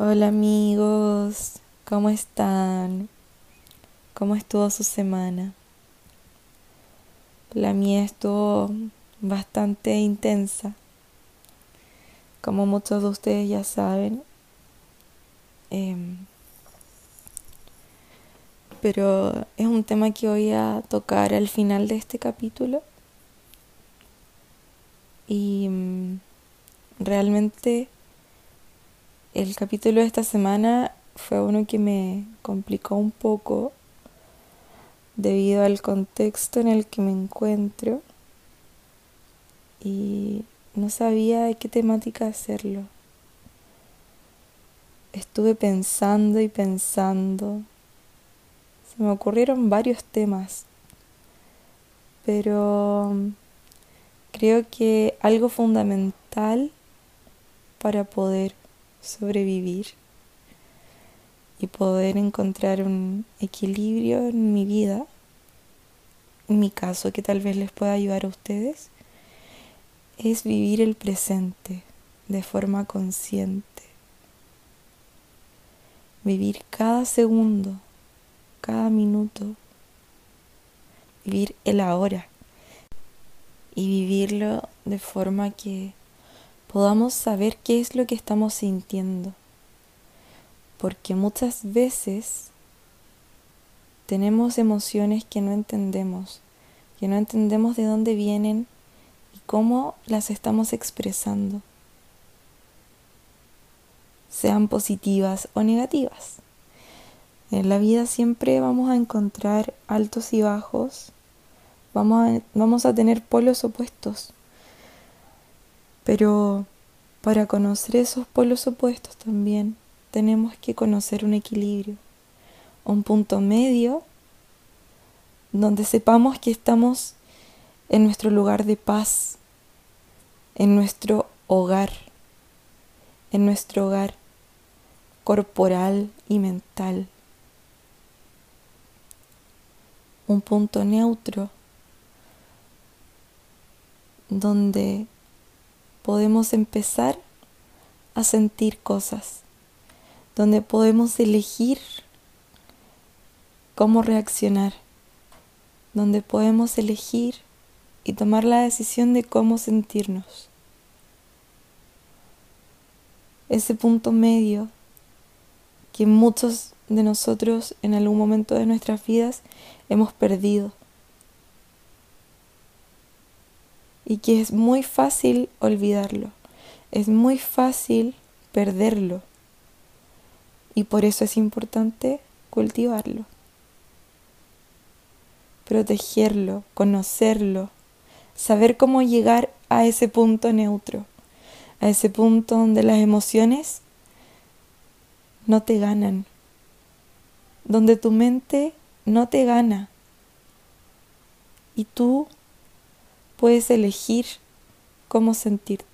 Hola amigos, ¿cómo están? ¿Cómo estuvo su semana? La mía estuvo bastante intensa. Como muchos de ustedes ya saben. Em, pero es un tema que voy a tocar al final de este capítulo. Y mm, realmente el capítulo de esta semana fue uno que me complicó un poco debido al contexto en el que me encuentro y no sabía de qué temática hacerlo. Estuve pensando y pensando. Se me ocurrieron varios temas, pero creo que algo fundamental para poder sobrevivir y poder encontrar un equilibrio en mi vida, en mi caso que tal vez les pueda ayudar a ustedes, es vivir el presente de forma consciente. Vivir cada segundo, cada minuto. Vivir el ahora. Y vivirlo de forma que podamos saber qué es lo que estamos sintiendo. Porque muchas veces tenemos emociones que no entendemos, que no entendemos de dónde vienen y cómo las estamos expresando, sean positivas o negativas. En la vida siempre vamos a encontrar altos y bajos, vamos a, vamos a tener polos opuestos pero para conocer esos polos opuestos también tenemos que conocer un equilibrio, un punto medio donde sepamos que estamos en nuestro lugar de paz, en nuestro hogar, en nuestro hogar corporal y mental. Un punto neutro donde podemos empezar a sentir cosas, donde podemos elegir cómo reaccionar, donde podemos elegir y tomar la decisión de cómo sentirnos. Ese punto medio que muchos de nosotros en algún momento de nuestras vidas hemos perdido y que es muy fácil olvidarlo, es muy fácil perderlo. Y por eso es importante cultivarlo, protegerlo, conocerlo, saber cómo llegar a ese punto neutro, a ese punto donde las emociones no te ganan, donde tu mente no te gana y tú puedes elegir cómo sentirte.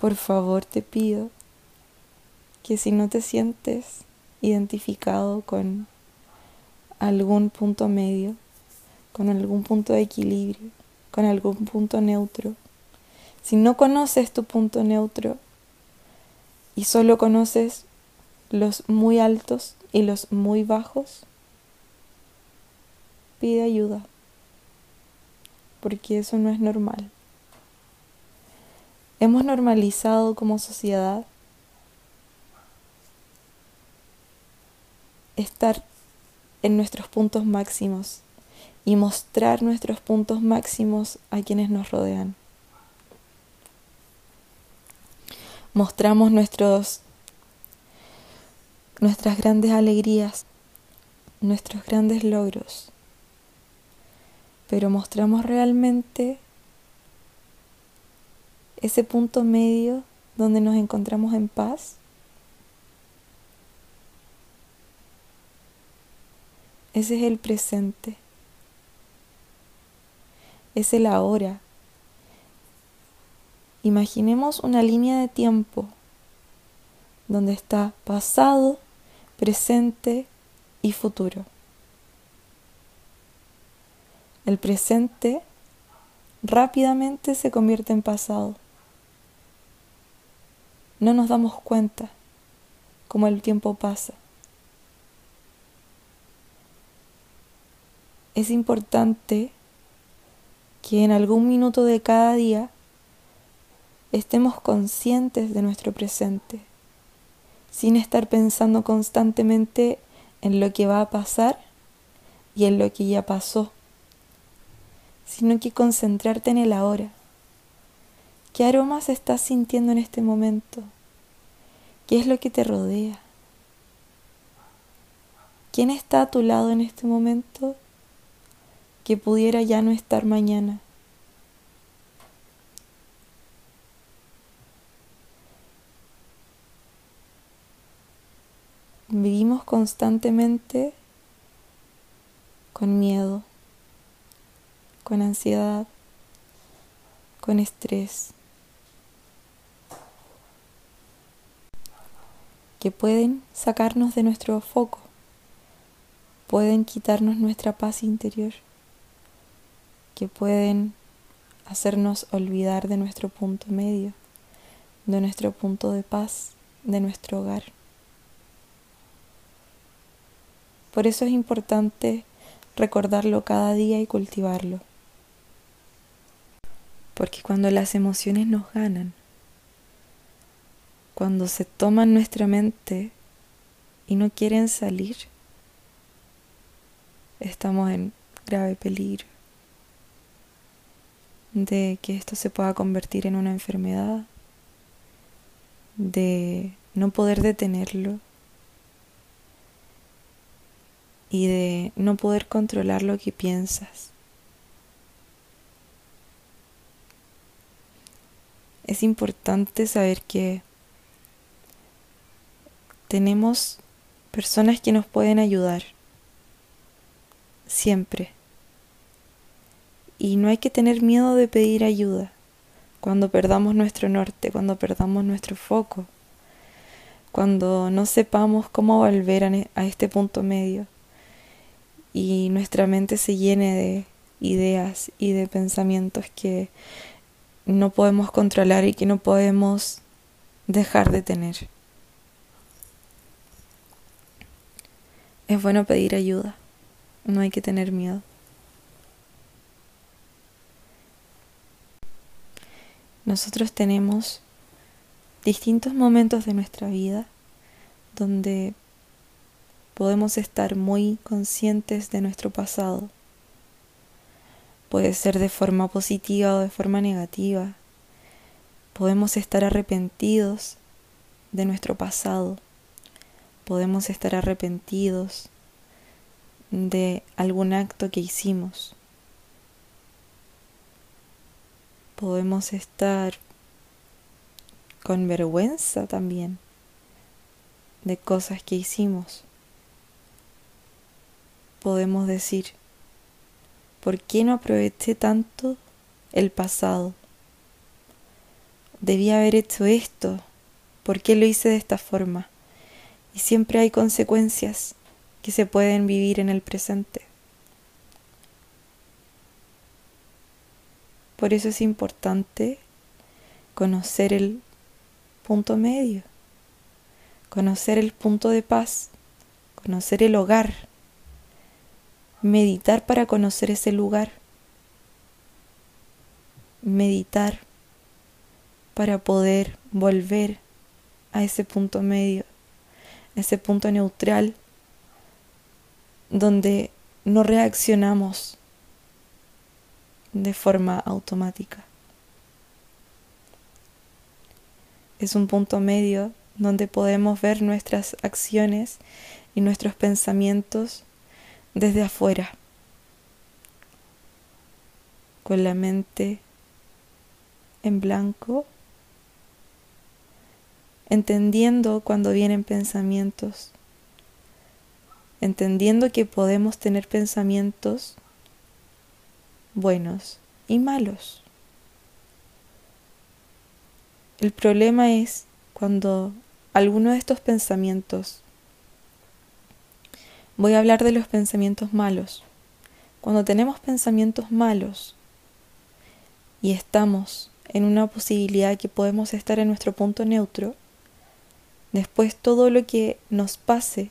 Por favor te pido que si no te sientes identificado con algún punto medio, con algún punto de equilibrio, con algún punto neutro, si no conoces tu punto neutro y solo conoces los muy altos y los muy bajos, pide ayuda, porque eso no es normal. Hemos normalizado como sociedad estar en nuestros puntos máximos y mostrar nuestros puntos máximos a quienes nos rodean. Mostramos nuestros nuestras grandes alegrías, nuestros grandes logros, pero mostramos realmente ese punto medio donde nos encontramos en paz. Ese es el presente. Es el ahora. Imaginemos una línea de tiempo donde está pasado, presente y futuro. El presente rápidamente se convierte en pasado no nos damos cuenta cómo el tiempo pasa. Es importante que en algún minuto de cada día estemos conscientes de nuestro presente, sin estar pensando constantemente en lo que va a pasar y en lo que ya pasó, sino que concentrarte en el ahora. ¿Qué aromas estás sintiendo en este momento? ¿Qué es lo que te rodea? ¿Quién está a tu lado en este momento que pudiera ya no estar mañana? Vivimos constantemente con miedo, con ansiedad, con estrés. que pueden sacarnos de nuestro foco, pueden quitarnos nuestra paz interior, que pueden hacernos olvidar de nuestro punto medio, de nuestro punto de paz, de nuestro hogar. Por eso es importante recordarlo cada día y cultivarlo. Porque cuando las emociones nos ganan, cuando se toman nuestra mente y no quieren salir, estamos en grave peligro de que esto se pueda convertir en una enfermedad, de no poder detenerlo y de no poder controlar lo que piensas. Es importante saber que tenemos personas que nos pueden ayudar. Siempre. Y no hay que tener miedo de pedir ayuda cuando perdamos nuestro norte, cuando perdamos nuestro foco, cuando no sepamos cómo volver a, este punto medio y nuestra mente se llene de ideas y de pensamientos que no podemos controlar y que no podemos dejar de tener. Es bueno pedir ayuda, no hay que tener miedo. Nosotros tenemos distintos momentos de nuestra vida donde podemos estar muy conscientes de nuestro pasado. Puede ser de forma positiva o de forma negativa. Podemos estar arrepentidos de nuestro pasado podemos estar arrepentidos de algún acto que hicimos. Podemos estar con vergüenza también de cosas que hicimos. Podemos decir, ¿por qué no aproveché tanto el pasado? Debía haber hecho esto. ¿Por qué lo hice de esta forma? y siempre hay consecuencias que se pueden vivir en el presente. Por eso es importante conocer el punto medio, conocer el punto de paz, conocer el hogar, meditar para conocer ese lugar, meditar para poder volver a ese punto medio ese punto neutral donde no reaccionamos de forma automática. Es un punto medio donde podemos ver nuestras acciones y nuestros pensamientos desde afuera, con la mente en blanco entendiendo cuando vienen pensamientos, entendiendo que podemos tener pensamientos buenos y malos. El problema es cuando alguno de estos pensamientos, voy a hablar de los pensamientos malos, cuando tenemos pensamientos malos y estamos en una posibilidad que podemos estar en nuestro punto neutro, Después todo lo que nos pase,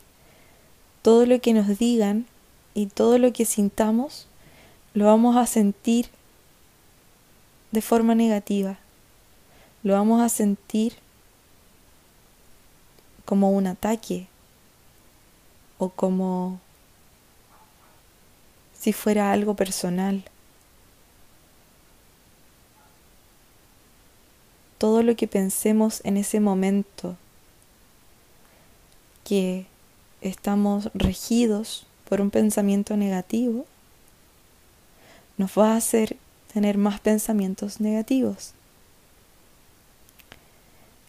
todo lo que nos digan y todo lo que sintamos, lo vamos a sentir de forma negativa. Lo vamos a sentir como un ataque o como si fuera algo personal. Todo lo que pensemos en ese momento que estamos regidos por un pensamiento negativo, nos va a hacer tener más pensamientos negativos.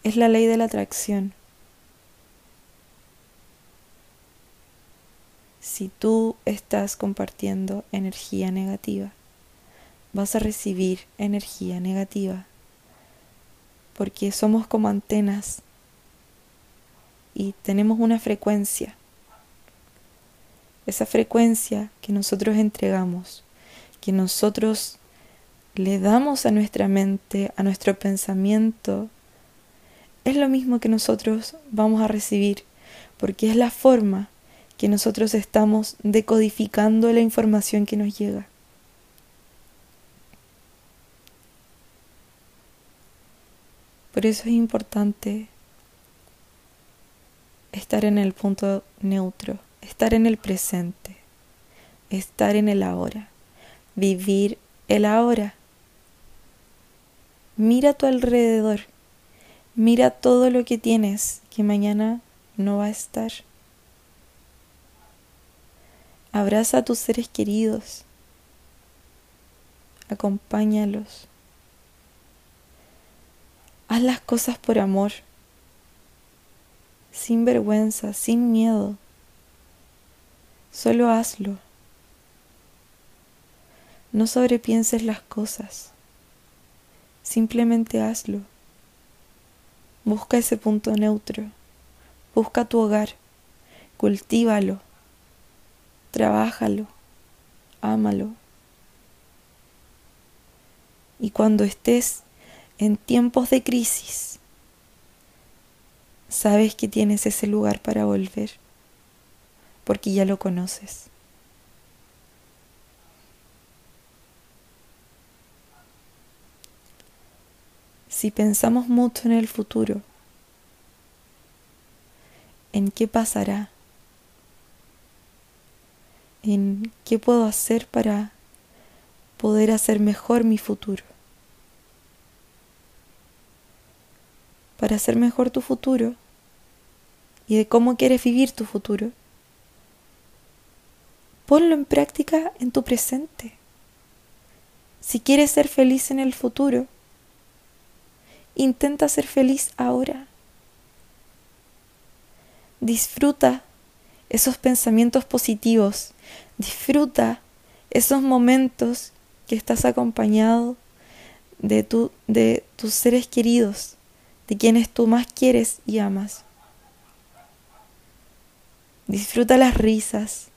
Es la ley de la atracción. Si tú estás compartiendo energía negativa, vas a recibir energía negativa, porque somos como antenas y tenemos una frecuencia. Esa frecuencia que nosotros entregamos, que nosotros le damos a nuestra mente, a nuestro pensamiento, es lo mismo que nosotros vamos a recibir, porque es la forma que nosotros estamos decodificando la información que nos llega. Por eso es importante estar en el punto neutro, estar en el presente, estar en el ahora, vivir el ahora. Mira a tu alrededor, mira todo lo que tienes que mañana no va a estar. Abraza a tus seres queridos, acompáñalos. Haz las cosas por amor sin vergüenza, sin miedo. Solo hazlo. No sobrepienses las cosas. Simplemente hazlo. Busca ese punto neutro. Busca tu hogar. Cultívalo. Trabájalo. Ámalo. Y cuando estés en tiempos de crisis, sabes que tienes ese lugar para volver, porque ya lo conoces. Si pensamos mucho en el futuro, en qué pasará, en qué puedo hacer para poder hacer mejor mi futuro. para hacer mejor tu futuro y de cómo quieres vivir tu futuro. Ponlo en práctica en tu presente. Si quieres ser feliz en el futuro, intenta ser feliz ahora. Disfruta esos pensamientos positivos. Disfruta esos momentos que estás acompañado de, tu, de tus seres queridos de quienes tú más quieres y amas. Disfruta las risas.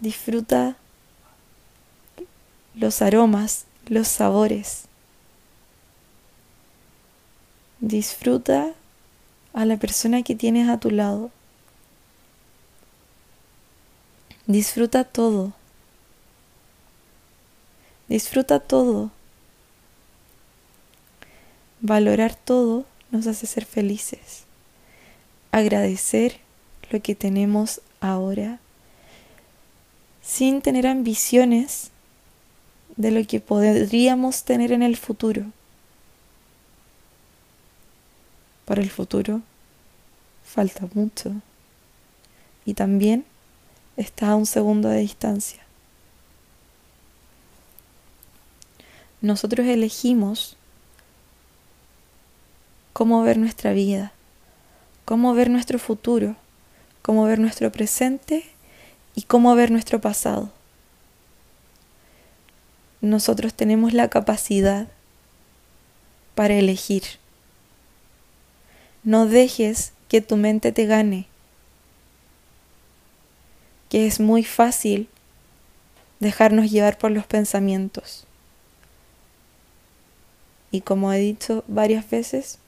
Disfruta los aromas, los sabores. Disfruta a la persona que tienes a tu lado. Disfruta todo. Disfruta todo. Valorar todo nos hace ser felices. Agradecer lo que tenemos ahora sin tener ambiciones de lo que podríamos tener en el futuro. Para el futuro falta mucho y también está a un segundo de distancia. Nosotros elegimos cómo ver nuestra vida, cómo ver nuestro futuro, cómo ver nuestro presente y cómo ver nuestro pasado. Nosotros tenemos la capacidad para elegir. No dejes que tu mente te gane, que es muy fácil dejarnos llevar por los pensamientos. Y como he dicho varias veces,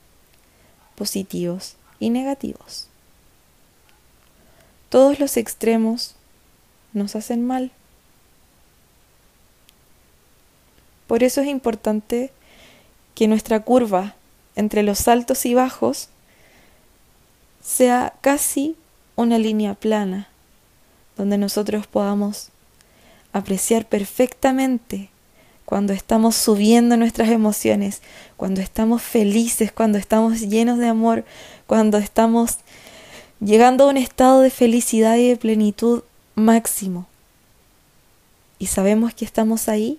positivos y negativos. Todos los extremos nos hacen mal. Por eso es importante que nuestra curva entre los altos y bajos sea casi una línea plana, donde nosotros podamos apreciar perfectamente cuando estamos subiendo nuestras emociones, cuando estamos felices, cuando estamos llenos de amor, cuando estamos llegando a un estado de felicidad y de plenitud máximo. Y sabemos que estamos ahí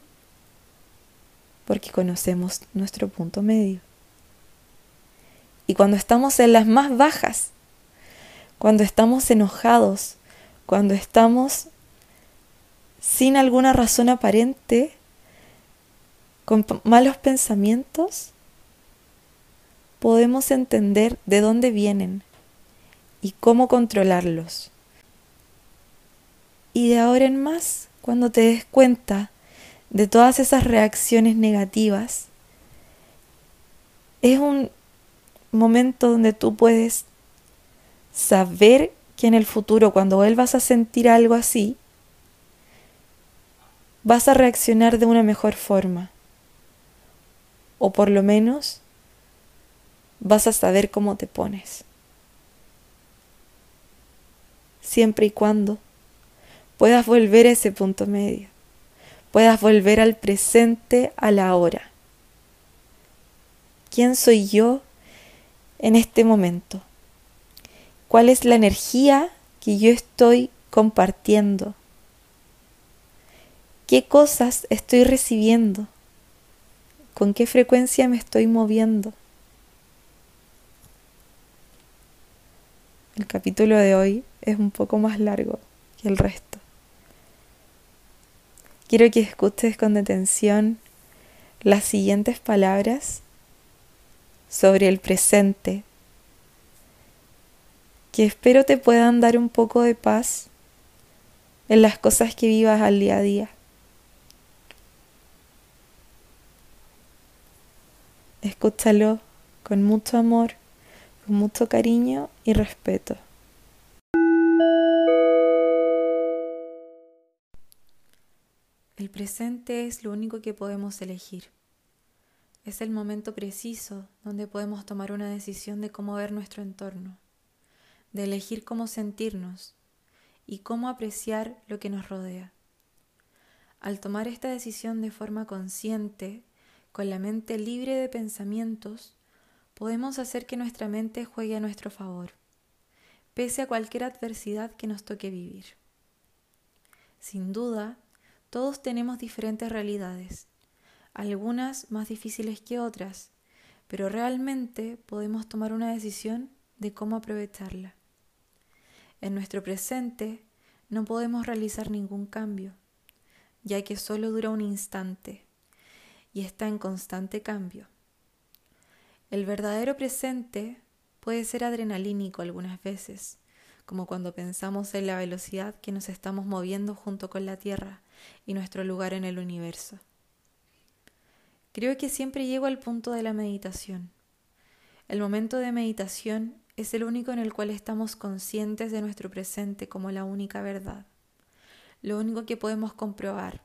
porque conocemos nuestro punto medio. Y cuando estamos en las más bajas, cuando estamos enojados, cuando estamos sin alguna razón aparente, con malos pensamientos, podemos entender de dónde vienen y cómo controlarlos. Y de ahora en más, cuando te des cuenta de todas esas reacciones negativas, es un momento donde tú puedes saber que en el futuro, cuando vuelvas a sentir algo así, vas a reaccionar de una mejor forma. O por lo menos vas a saber cómo te pones. Siempre y cuando puedas volver a ese punto medio, puedas volver al presente, a la hora. ¿Quién soy yo en este momento? ¿Cuál es la energía que yo estoy compartiendo? ¿Qué cosas estoy recibiendo? ¿Con qué frecuencia me estoy moviendo? El capítulo de hoy es un poco más largo que el resto. Quiero que escuches con detención las siguientes palabras sobre el presente, que espero te puedan dar un poco de paz en las cosas que vivas al día a día. Escúchalo con mucho amor, con mucho cariño y respeto. El presente es lo único que podemos elegir. Es el momento preciso donde podemos tomar una decisión de cómo ver nuestro entorno, de elegir cómo sentirnos y cómo apreciar lo que nos rodea. Al tomar esta decisión de forma consciente, con la mente libre de pensamientos, podemos hacer que nuestra mente juegue a nuestro favor, pese a cualquier adversidad que nos toque vivir. Sin duda, todos tenemos diferentes realidades, algunas más difíciles que otras, pero realmente podemos tomar una decisión de cómo aprovecharla. En nuestro presente no podemos realizar ningún cambio, ya que solo dura un instante y está en constante cambio. El verdadero presente puede ser adrenalínico algunas veces, como cuando pensamos en la velocidad que nos estamos moviendo junto con la Tierra y nuestro lugar en el universo. Creo que siempre llego al punto de la meditación. El momento de meditación es el único en el cual estamos conscientes de nuestro presente como la única verdad, lo único que podemos comprobar,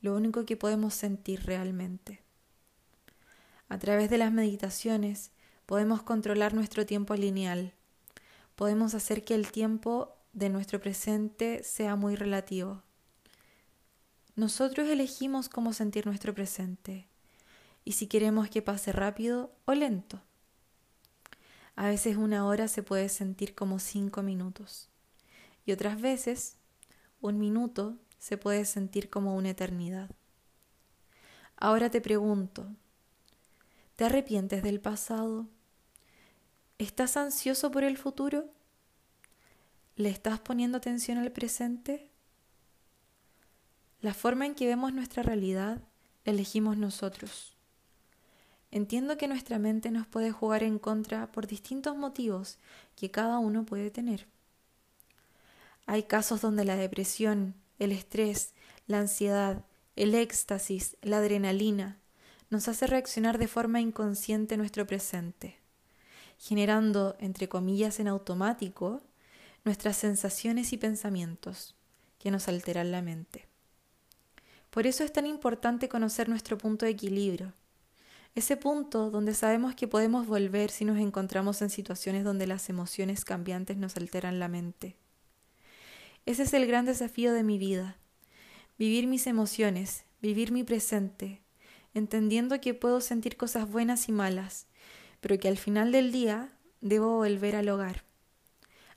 lo único que podemos sentir realmente. A través de las meditaciones podemos controlar nuestro tiempo lineal, podemos hacer que el tiempo de nuestro presente sea muy relativo. Nosotros elegimos cómo sentir nuestro presente y si queremos que pase rápido o lento. A veces una hora se puede sentir como cinco minutos y otras veces un minuto se puede sentir como una eternidad. Ahora te pregunto, ¿te arrepientes del pasado? ¿Estás ansioso por el futuro? ¿Le estás poniendo atención al presente? La forma en que vemos nuestra realidad la elegimos nosotros. Entiendo que nuestra mente nos puede jugar en contra por distintos motivos que cada uno puede tener. Hay casos donde la depresión, el estrés, la ansiedad, el éxtasis, la adrenalina, nos hace reaccionar de forma inconsciente nuestro presente, generando, entre comillas, en automático, nuestras sensaciones y pensamientos que nos alteran la mente. Por eso es tan importante conocer nuestro punto de equilibrio, ese punto donde sabemos que podemos volver si nos encontramos en situaciones donde las emociones cambiantes nos alteran la mente. Ese es el gran desafío de mi vida, vivir mis emociones, vivir mi presente, entendiendo que puedo sentir cosas buenas y malas, pero que al final del día debo volver al hogar,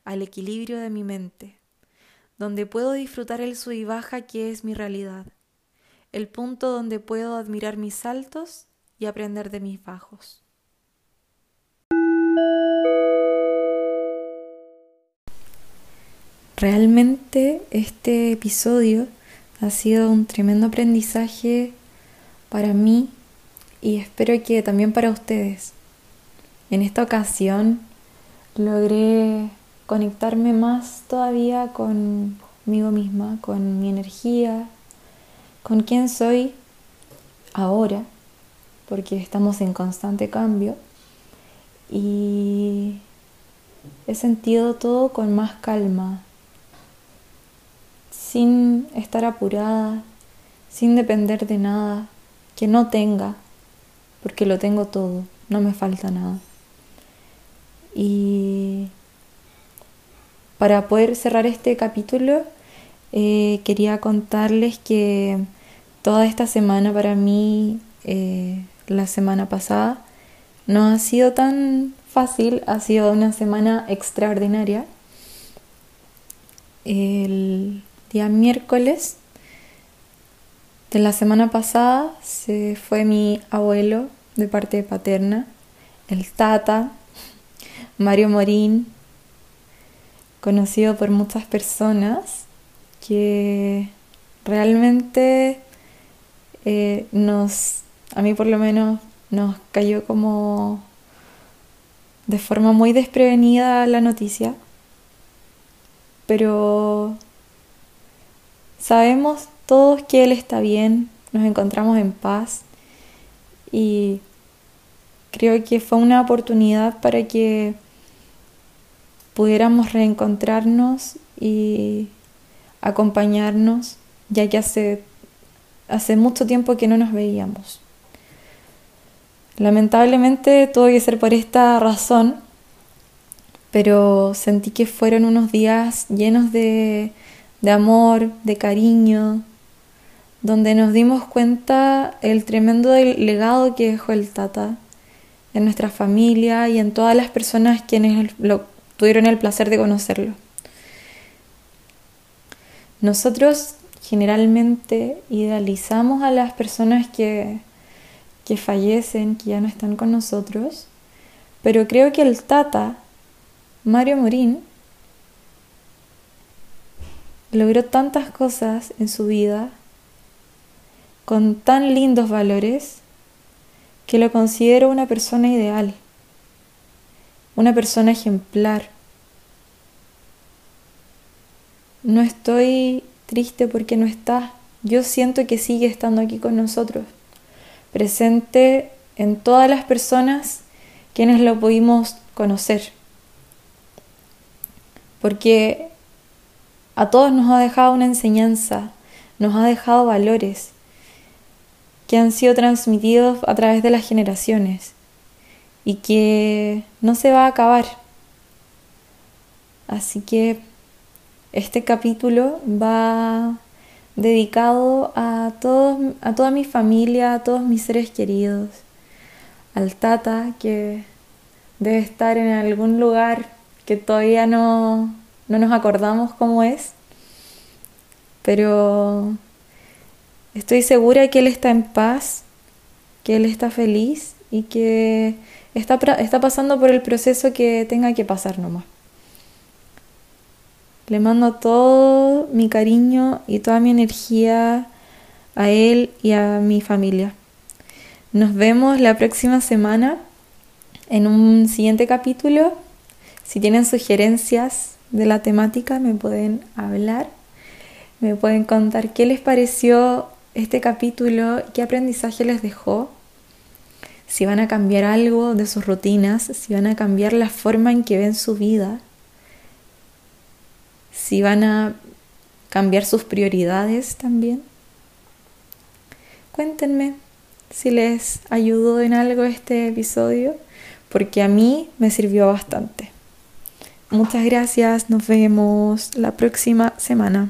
al equilibrio de mi mente, donde puedo disfrutar el sub y baja que es mi realidad, el punto donde puedo admirar mis saltos y aprender de mis bajos. Realmente este episodio ha sido un tremendo aprendizaje para mí y espero que también para ustedes. En esta ocasión logré conectarme más todavía conmigo misma, con mi energía, con quién soy ahora porque estamos en constante cambio y he sentido todo con más calma, sin estar apurada, sin depender de nada que no tenga, porque lo tengo todo, no me falta nada. Y para poder cerrar este capítulo, eh, quería contarles que toda esta semana para mí eh, la semana pasada. No ha sido tan fácil, ha sido una semana extraordinaria. El día miércoles de la semana pasada se fue mi abuelo de parte paterna, el Tata, Mario Morín, conocido por muchas personas, que realmente eh, nos a mí por lo menos nos cayó como de forma muy desprevenida la noticia, pero sabemos todos que Él está bien, nos encontramos en paz y creo que fue una oportunidad para que pudiéramos reencontrarnos y acompañarnos, ya que hace, hace mucho tiempo que no nos veíamos. Lamentablemente tuvo que ser por esta razón, pero sentí que fueron unos días llenos de, de amor, de cariño, donde nos dimos cuenta el tremendo legado que dejó el Tata en nuestra familia y en todas las personas quienes lo, tuvieron el placer de conocerlo. Nosotros generalmente idealizamos a las personas que que fallecen, que ya no están con nosotros, pero creo que el Tata, Mario Morín, logró tantas cosas en su vida con tan lindos valores que lo considero una persona ideal, una persona ejemplar. No estoy triste porque no está, yo siento que sigue estando aquí con nosotros presente en todas las personas quienes lo pudimos conocer. Porque a todos nos ha dejado una enseñanza, nos ha dejado valores que han sido transmitidos a través de las generaciones y que no se va a acabar. Así que este capítulo va dedicado a, todos, a toda mi familia, a todos mis seres queridos, al Tata que debe estar en algún lugar que todavía no, no nos acordamos cómo es, pero estoy segura que Él está en paz, que Él está feliz y que está, está pasando por el proceso que tenga que pasar nomás. Le mando todo mi cariño y toda mi energía a él y a mi familia. Nos vemos la próxima semana en un siguiente capítulo. Si tienen sugerencias de la temática me pueden hablar, me pueden contar qué les pareció este capítulo, qué aprendizaje les dejó. si van a cambiar algo de sus rutinas, si van a cambiar la forma en que ven su vida, si van a cambiar sus prioridades también. Cuéntenme si les ayudó en algo este episodio, porque a mí me sirvió bastante. Muchas gracias, nos vemos la próxima semana.